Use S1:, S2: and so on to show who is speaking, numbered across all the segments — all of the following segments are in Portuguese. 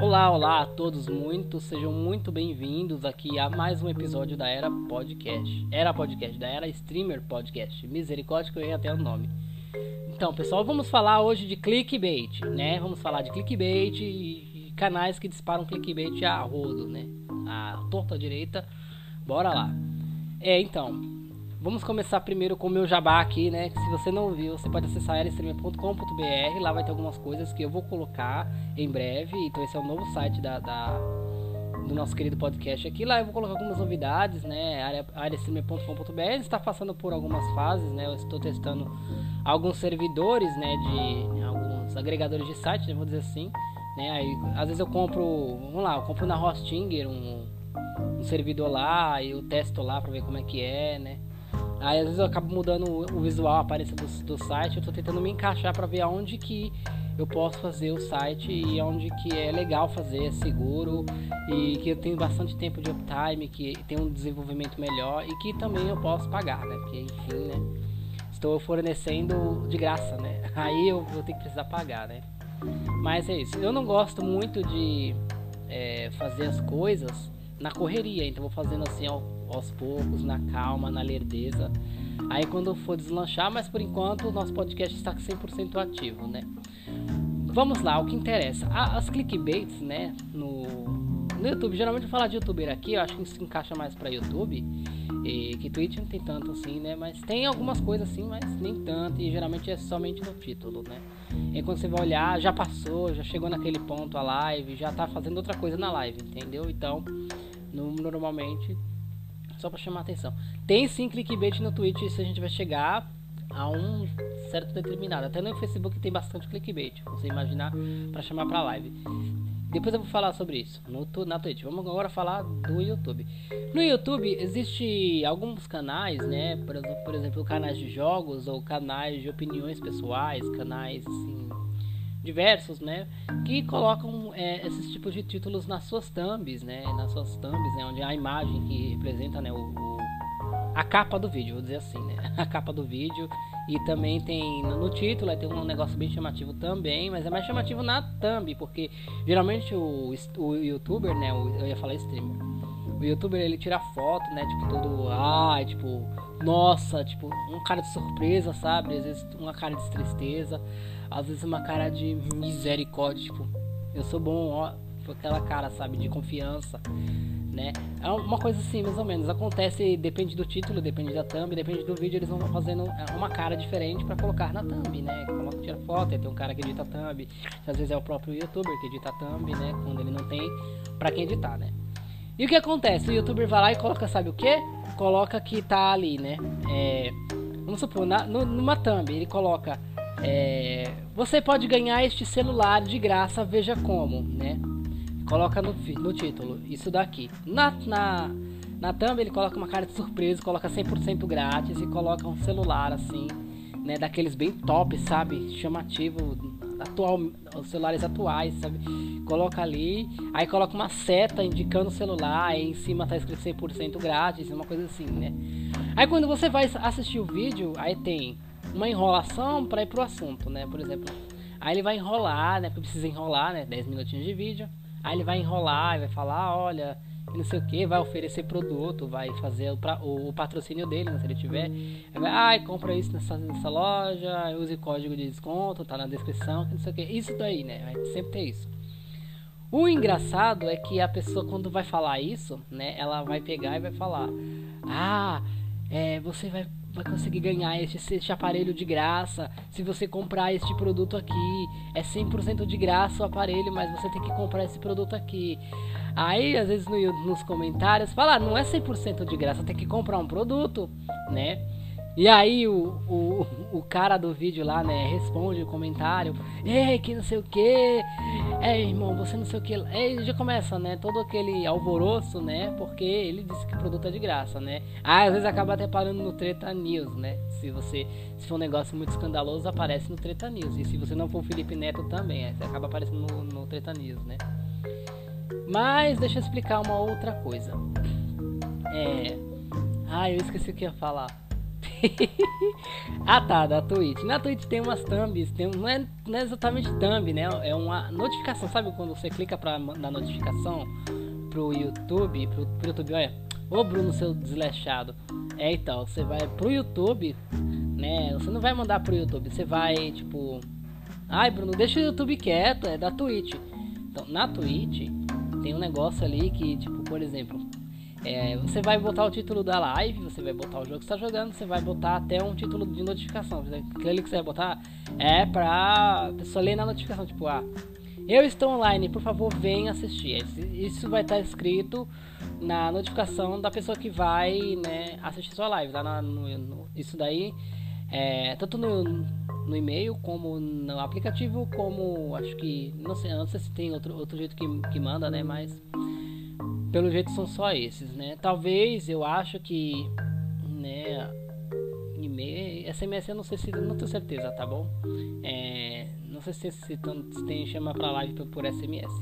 S1: Olá, olá a todos muito, sejam muito bem-vindos aqui a mais um episódio da Era Podcast. Era Podcast, da Era Streamer Podcast. Misericórdia que eu errei até o nome. Então, pessoal, vamos falar hoje de clickbait, né? Vamos falar de clickbait e canais que disparam clickbait a rodo, né? A torta direita. Bora lá. É, então, Vamos começar primeiro com o meu jabá aqui, né? Se você não viu, você pode acessar erestreamer.com.br. Lá vai ter algumas coisas que eu vou colocar em breve. Então esse é o novo site da, da do nosso querido podcast aqui. Lá eu vou colocar algumas novidades, né? Arestreamer.com.br está passando por algumas fases, né? Eu estou testando alguns servidores, né? De alguns agregadores de site, né? vou dizer assim. Né? Aí, às vezes eu compro, vamos lá, eu compro na Hostinger um, um servidor lá e eu testo lá para ver como é que é, né? Aí às vezes eu acabo mudando o visual, a aparência do, do site, eu tô tentando me encaixar para ver aonde que eu posso fazer o site e aonde que é legal fazer, é seguro e que eu tenho bastante tempo de uptime, que tem um desenvolvimento melhor e que também eu posso pagar, né? Porque enfim, né? Estou fornecendo de graça, né? Aí eu vou ter que precisar pagar, né? Mas é isso. Eu não gosto muito de é, fazer as coisas na correria, então vou fazendo assim ó aos poucos, na calma, na lerdeza. Aí quando for deslanchar, mas por enquanto o nosso podcast está 100% ativo, né? Vamos lá, o que interessa. As clickbaits, né, no, no YouTube, geralmente eu falar de youtuber aqui, eu acho que isso encaixa mais para YouTube, e que Twitch não tem tanto assim, né, mas tem algumas coisas assim, mas nem tanto, e geralmente é somente no título, né. E quando você vai olhar, já passou, já chegou naquele ponto a live, já tá fazendo outra coisa na live, entendeu? Então, no, normalmente só para chamar atenção. Tem sim clickbait no Twitch se a gente vai chegar a um certo determinado. Até no Facebook tem bastante clickbait, você imaginar, para chamar para live. Depois eu vou falar sobre isso no, na Twitch. Vamos agora falar do YouTube. No YouTube existe alguns canais, né? Por, por exemplo, canais de jogos ou canais de opiniões pessoais, canais assim diversos, né, que colocam é, esses tipos de títulos nas suas thumbs, né, nas suas thumbs, né, onde a imagem que representa, né, o, o, a capa do vídeo, vou dizer assim, né, a capa do vídeo. E também tem no, título, tem um negócio bem chamativo também, mas é mais chamativo na thumb, porque geralmente o, o youtuber, né, o, eu ia falar streamer, o youtuber ele tira foto, né, tipo todo, ah, tipo, nossa, tipo, um cara de surpresa, sabe, às vezes uma cara de tristeza às vezes uma cara de misericórdia, tipo, eu sou bom, ó, aquela cara, sabe, de confiança, né? É uma coisa assim, mais ou menos. Acontece, depende do título, depende da thumb, depende do vídeo, eles vão fazendo é, uma cara diferente para colocar na thumb, né? Coloca, tira foto, tem um cara que edita thumb, às vezes é o próprio youtuber que edita thumb, né? Quando ele não tem para quem editar, né? E o que acontece? O youtuber vai lá e coloca, sabe o que? Coloca que tá ali, né? É, vamos supor, na, no, numa thumb, ele coloca é, você pode ganhar este celular de graça, veja como, né? Coloca no, no título, isso daqui. Na, na, na thumb ele coloca uma cara de surpresa, coloca 100% grátis e coloca um celular assim, né? Daqueles bem top, sabe? Chamativo, atual, os celulares atuais, sabe? Coloca ali, aí coloca uma seta indicando o celular, aí em cima tá escrito 100% grátis, uma coisa assim, né? Aí quando você vai assistir o vídeo, aí tem uma enrolação para ir pro assunto, né? Por exemplo, aí ele vai enrolar, né? Porque precisa enrolar, né? 10 minutinhos de vídeo. Aí ele vai enrolar e vai falar, olha, não sei o que, vai oferecer produto, vai fazer o, pra, o, o patrocínio dele, né, se ele tiver. vai, ai, compra isso nessa, nessa loja, use código de desconto, tá na descrição, não sei o que. Isso daí, né? Vai sempre ter isso. O engraçado é que a pessoa, quando vai falar isso, né? Ela vai pegar e vai falar: Ah, é, você vai vai conseguir ganhar este, aparelho de graça. Se você comprar este produto aqui, é 100% de graça o aparelho, mas você tem que comprar esse produto aqui. Aí, às vezes, no, nos comentários, fala, ah, não é 100% de graça, tem que comprar um produto, né? E aí o, o, o cara do vídeo lá, né, responde o comentário, ei, que não sei o que, é irmão, você não sei o que, aí já começa, né, todo aquele alvoroço, né, porque ele disse que o produto é de graça, né. Ah, às vezes acaba até parando no Treta News, né, se você, se for um negócio muito escandaloso, aparece no Treta News, e se você não for Felipe Neto também, acaba aparecendo no, no Treta News, né. Mas deixa eu explicar uma outra coisa. É... Ah, eu esqueci o que ia falar. ah tá, da Twitch. Na Twitch tem umas thumbs, tem, não, é, não é exatamente thumb, né? É uma notificação, sabe quando você clica pra dar notificação pro YouTube, pro, pro YouTube, olha, ô Bruno, seu desleixado. É então, você vai pro YouTube, né? Você não vai mandar pro YouTube, você vai, tipo, ai Bruno, deixa o YouTube quieto, é da Twitch. Então, na Twitch tem um negócio ali que, tipo, por exemplo, é, você vai botar o título da live, você vai botar o jogo que está jogando, você vai botar até um título de notificação. Aquele que você vai botar é pra pessoa ler na notificação, tipo, ah, eu estou online, por favor, venha assistir. Isso vai estar escrito na notificação da pessoa que vai né, assistir sua live. Tá no, no, isso daí, é, tanto no, no e-mail, como no aplicativo, como acho que. Não sei, não sei se tem outro, outro jeito que, que manda, né? Mas pelo jeito são só esses, né? Talvez eu acho que, né, e-mail, SMS eu não sei se, não tenho certeza, tá bom? É, não sei se, se, se tem chama pra live por, por SMS.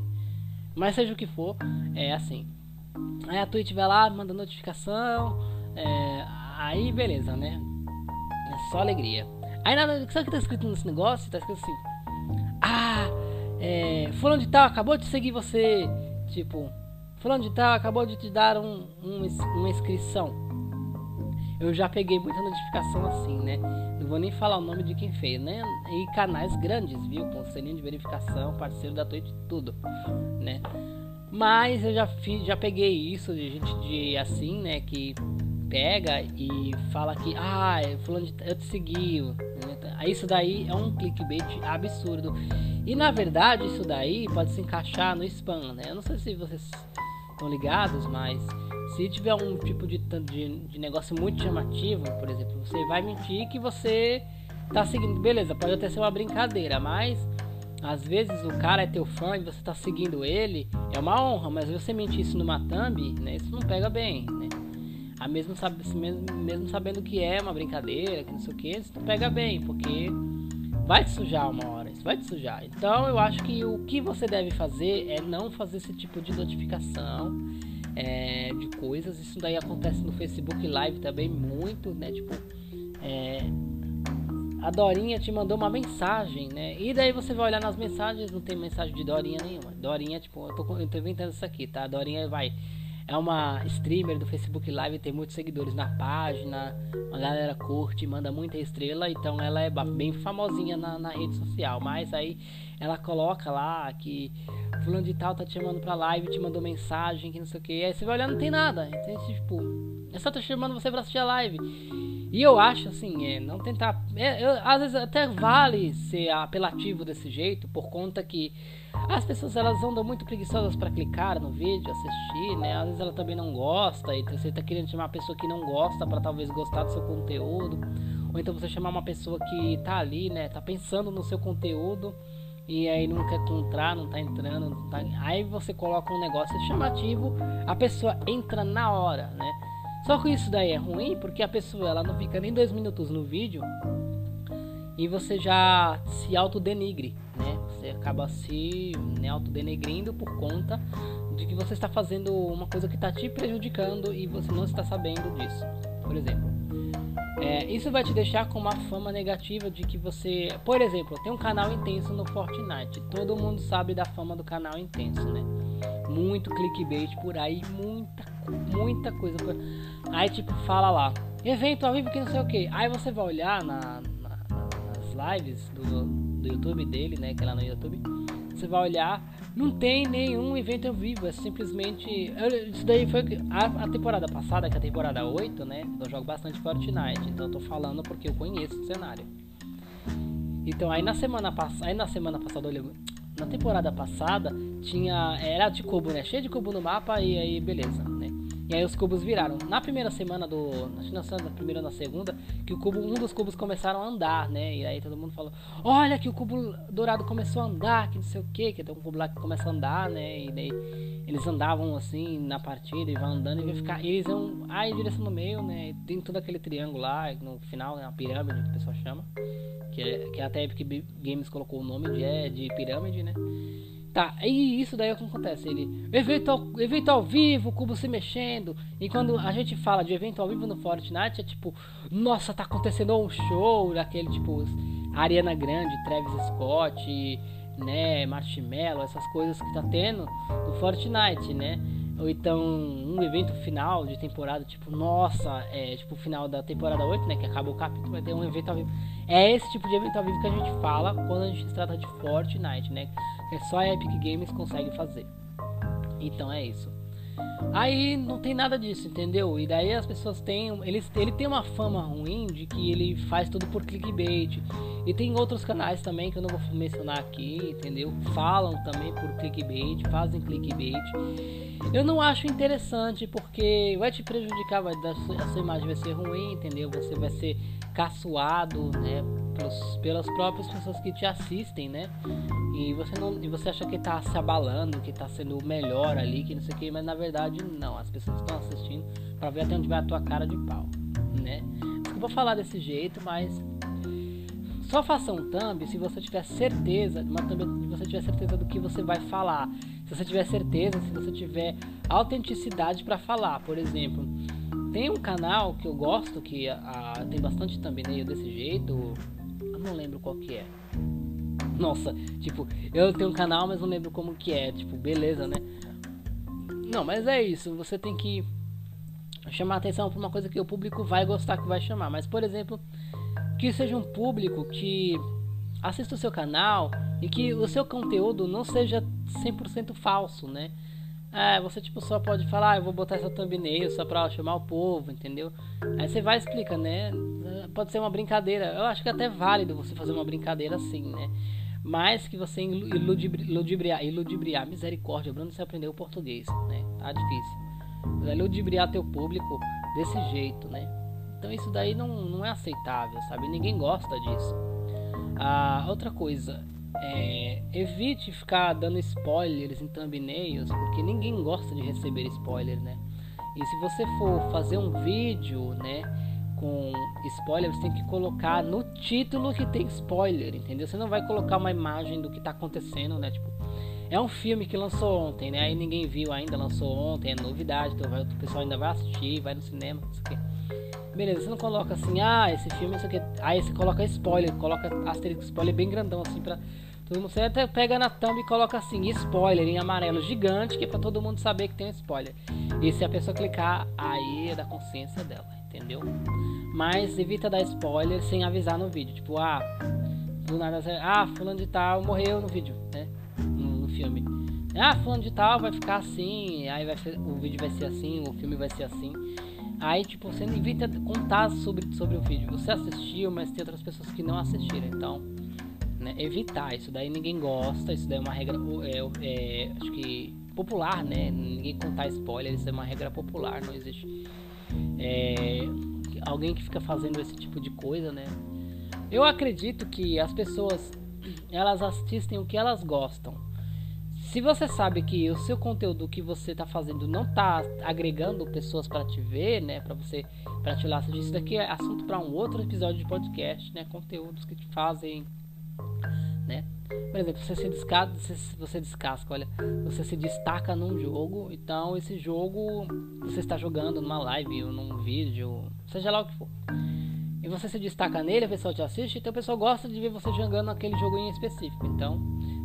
S1: Mas seja o que for, é assim. Aí a Twitch vai lá, manda notificação, é, aí beleza, né? É só alegria. Aí nada, sabe o que tá escrito nesse negócio? Tá escrito assim: Ah, é, fulano de tal acabou de seguir você. Tipo, Fulano de tal acabou de te dar um, um, uma inscrição. Eu já peguei muita notificação assim, né? Não vou nem falar o nome de quem fez, né? E canais grandes, viu? Com selinho de verificação, parceiro da Twitch, tudo, né? Mas eu já fiz, já peguei isso de gente de assim, né? Que pega e fala que, ah, fulano de, eu te segui. Né? Isso daí é um clickbait absurdo. E na verdade, isso daí pode se encaixar no spam, né? Eu não sei se vocês estão ligados, mas se tiver um tipo de, de, de, negócio muito chamativo, por exemplo, você vai mentir que você tá seguindo. Beleza, pode até ser uma brincadeira, mas às vezes o cara é teu fã e você tá seguindo ele, é uma honra, mas você mentir isso numa thumb, né, isso não pega bem, né? A mesmo, mesmo, mesmo sabendo que é uma brincadeira, que não sei o que, isso não pega bem, porque vai te sujar uma hora, isso vai te sujar. Então eu acho que o que você deve fazer é não fazer esse tipo de notificação é, de coisas. Isso daí acontece no Facebook Live também muito, né? Tipo, é, a Dorinha te mandou uma mensagem, né? E daí você vai olhar nas mensagens, não tem mensagem de Dorinha nenhuma. Dorinha, tipo, eu tô, eu tô inventando isso aqui, tá? Dorinha vai é uma streamer do Facebook Live, tem muitos seguidores na página, a galera curte, manda muita estrela, então ela é bem famosinha na, na rede social. Mas aí ela coloca lá que fulano de tal tá te chamando pra live, te mandou mensagem, que não sei o que. Aí você vai olhar, não tem nada. Então, tipo, é só tá chamando você pra assistir a live. E eu acho assim, é, não tentar. É, eu, às vezes até vale ser apelativo desse jeito, por conta que as pessoas elas andam muito preguiçosas para clicar no vídeo, assistir, né? Às vezes ela também não gosta, e você tá querendo chamar uma pessoa que não gosta para talvez gostar do seu conteúdo, ou então você chamar uma pessoa que tá ali, né? Tá pensando no seu conteúdo e aí não quer entrar, não tá entrando, não tá... aí você coloca um negócio chamativo, a pessoa entra na hora, né? Só que isso daí é ruim porque a pessoa ela não fica nem dois minutos no vídeo e você já se autodenigre, né? Você acaba se né, autodenegrindo por conta de que você está fazendo uma coisa que está te prejudicando e você não está sabendo disso. Por exemplo, é, isso vai te deixar com uma fama negativa de que você, por exemplo, tem um canal intenso no Fortnite. Todo mundo sabe da fama do canal intenso, né? Muito clickbait por aí, muita, muita coisa. Aí tipo fala lá, evento ao vivo que não sei o que. Aí você vai olhar na, lives do, do YouTube dele, né? Que é lá no YouTube. Você vai olhar, não tem nenhum evento ao vivo, é simplesmente. Isso daí foi a, a, temporada passada, que é a temporada 8, né? Eu jogo bastante Fortnite, então eu tô falando porque eu conheço o cenário. Então aí na semana passada. Aí na semana passada Na temporada passada tinha. Era de cubo, né? Cheio de cubo no mapa e aí beleza. E aí os cubos viraram. Na primeira semana do. Na primeira na segunda, que o cubo, um dos cubos começaram a andar, né? E aí todo mundo falou, olha que o cubo dourado começou a andar, que não sei o que, que tem um cubo lá que começa a andar, né? E daí eles andavam assim na partida e vão andando e vai ficar. Eles vão aí direção no meio, né? Tem todo aquele triângulo lá, no final, né? A pirâmide que o pessoal chama. Que, é, que até a Epic Games colocou o nome de, é, de pirâmide, né? Tá, e isso daí é o que acontece. Ele, evento ao, evento ao vivo, cubo se mexendo. E quando a gente fala de evento ao vivo no Fortnite, é tipo, nossa, tá acontecendo um show daquele tipo Ariana Grande, Travis Scott, né, Marshmello, essas coisas que tá tendo no Fortnite, né? Ou então um evento final de temporada, tipo, nossa, é tipo o final da temporada 8, né? Que acaba o capítulo, vai ter um evento ao vivo. É esse tipo de evento ao vivo que a gente fala quando a gente se trata de Fortnite, né? É só a Epic Games consegue fazer. Então é isso. Aí não tem nada disso, entendeu? E daí as pessoas têm. Ele, ele tem uma fama ruim de que ele faz tudo por clickbait. E tem outros canais também que eu não vou mencionar aqui, entendeu? Falam também por clickbait, fazem clickbait. Eu não acho interessante porque vai te prejudicar, vai, a sua imagem vai ser ruim, entendeu? Você vai ser caçoado, né? Pelos, pelas próprias pessoas que te assistem, né? E você não e você acha que tá se abalando, que tá sendo o melhor ali, que não sei o que, mas na verdade não. As pessoas estão assistindo para ver até onde vai a tua cara de pau, né? Desculpa falar desse jeito, mas só faça um thumb se você tiver certeza, uma thumb se você tiver certeza do que você vai falar. Se você tiver certeza, se você tiver autenticidade para falar, por exemplo, tem um canal que eu gosto que a, a, tem bastante thumbnail desse jeito, eu não lembro qual que é. Nossa, tipo, eu tenho um canal, mas não lembro como que é. Tipo, beleza, né? Não, mas é isso. Você tem que chamar atenção para uma coisa que o público vai gostar, que vai chamar. Mas, por exemplo, que seja um público que assista o seu canal e que o seu conteúdo não seja 100% falso, né? É, você tipo só pode falar, ah, eu vou botar essa thumbnail só pra chamar o povo, entendeu? Aí você vai explica, né? Pode ser uma brincadeira. Eu acho que é até válido você fazer uma brincadeira assim, né? Mas que você iludibriar, iludibriar, misericórdia, Bruno, você aprendeu português, né? Tá difícil. Mas ludibriar teu público desse jeito, né? Então isso daí não, não é aceitável, sabe? Ninguém gosta disso. Ah, outra coisa, é, evite ficar dando spoilers em thumbnails, porque ninguém gosta de receber spoiler, né? E se você for fazer um vídeo, né, com spoiler, você tem que colocar no título que tem spoiler, entendeu? Você não vai colocar uma imagem do que tá acontecendo, né? Tipo, é um filme que lançou ontem, né? Aí ninguém viu ainda, lançou ontem, é novidade, então vai, o pessoal ainda vai assistir, vai no cinema, isso aqui. Beleza, você não coloca assim, ah, esse filme, isso aqui. Aí você coloca spoiler, coloca asterisco spoiler bem grandão assim pra todo mundo. Você até pega na thumb e coloca assim, spoiler em amarelo gigante, que é pra todo mundo saber que tem um spoiler. E se a pessoa clicar, aí é da consciência dela, entendeu? Mas evita dar spoiler sem avisar no vídeo. Tipo, ah, do nada, ah, fulano de tal morreu no vídeo, né? No, no filme. Ah, fulano de tal vai ficar assim, aí vai ser, o vídeo vai ser assim, o filme vai ser assim. Aí, tipo, você evita contar sobre, sobre o vídeo. Você assistiu, mas tem outras pessoas que não assistiram. Então, né, evitar. Isso daí ninguém gosta. Isso daí é uma regra, é, é, acho que popular, né? Ninguém contar spoiler. Isso é uma regra popular. Não existe é, alguém que fica fazendo esse tipo de coisa, né? Eu acredito que as pessoas elas assistem o que elas gostam. Se você sabe que o seu conteúdo que você está fazendo não está agregando pessoas para te ver, né, para você, para te lá, isso daqui é assunto para um outro episódio de podcast, né, conteúdos que te fazem? Por exemplo, você se descasca, você descasca, olha, você se destaca num jogo, então esse jogo você está jogando numa live ou num vídeo, seja lá o que for. E você se destaca nele, a pessoa te assiste, então a pessoa gosta de ver você jogando aquele jogo em específico. Então,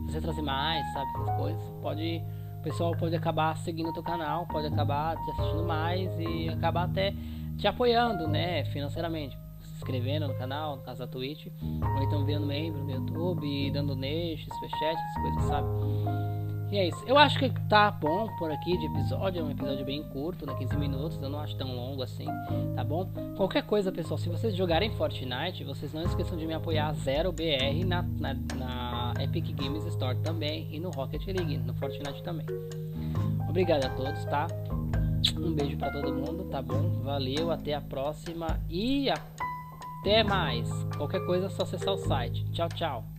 S1: você trazer mais, sabe, essas coisas, pode o pessoal pode acabar seguindo o teu canal, pode acabar te assistindo mais e acabar até te apoiando, né, financeiramente. Inscrevendo no canal, no caso da Twitch, ou então vendo membro no YouTube, dando neste, superchat, essas coisas, sabe? E é isso. Eu acho que tá bom por aqui de episódio. É um episódio bem curto, né? 15 minutos. Eu não acho tão longo assim, tá bom? Qualquer coisa, pessoal, se vocês jogarem Fortnite, vocês não esqueçam de me apoiar 0BR na, na, na Epic Games Store também e no Rocket League, no Fortnite também. Obrigado a todos, tá? Um beijo para todo mundo, tá bom? Valeu, até a próxima e até mais. Qualquer coisa é só acessar o site. Tchau, tchau.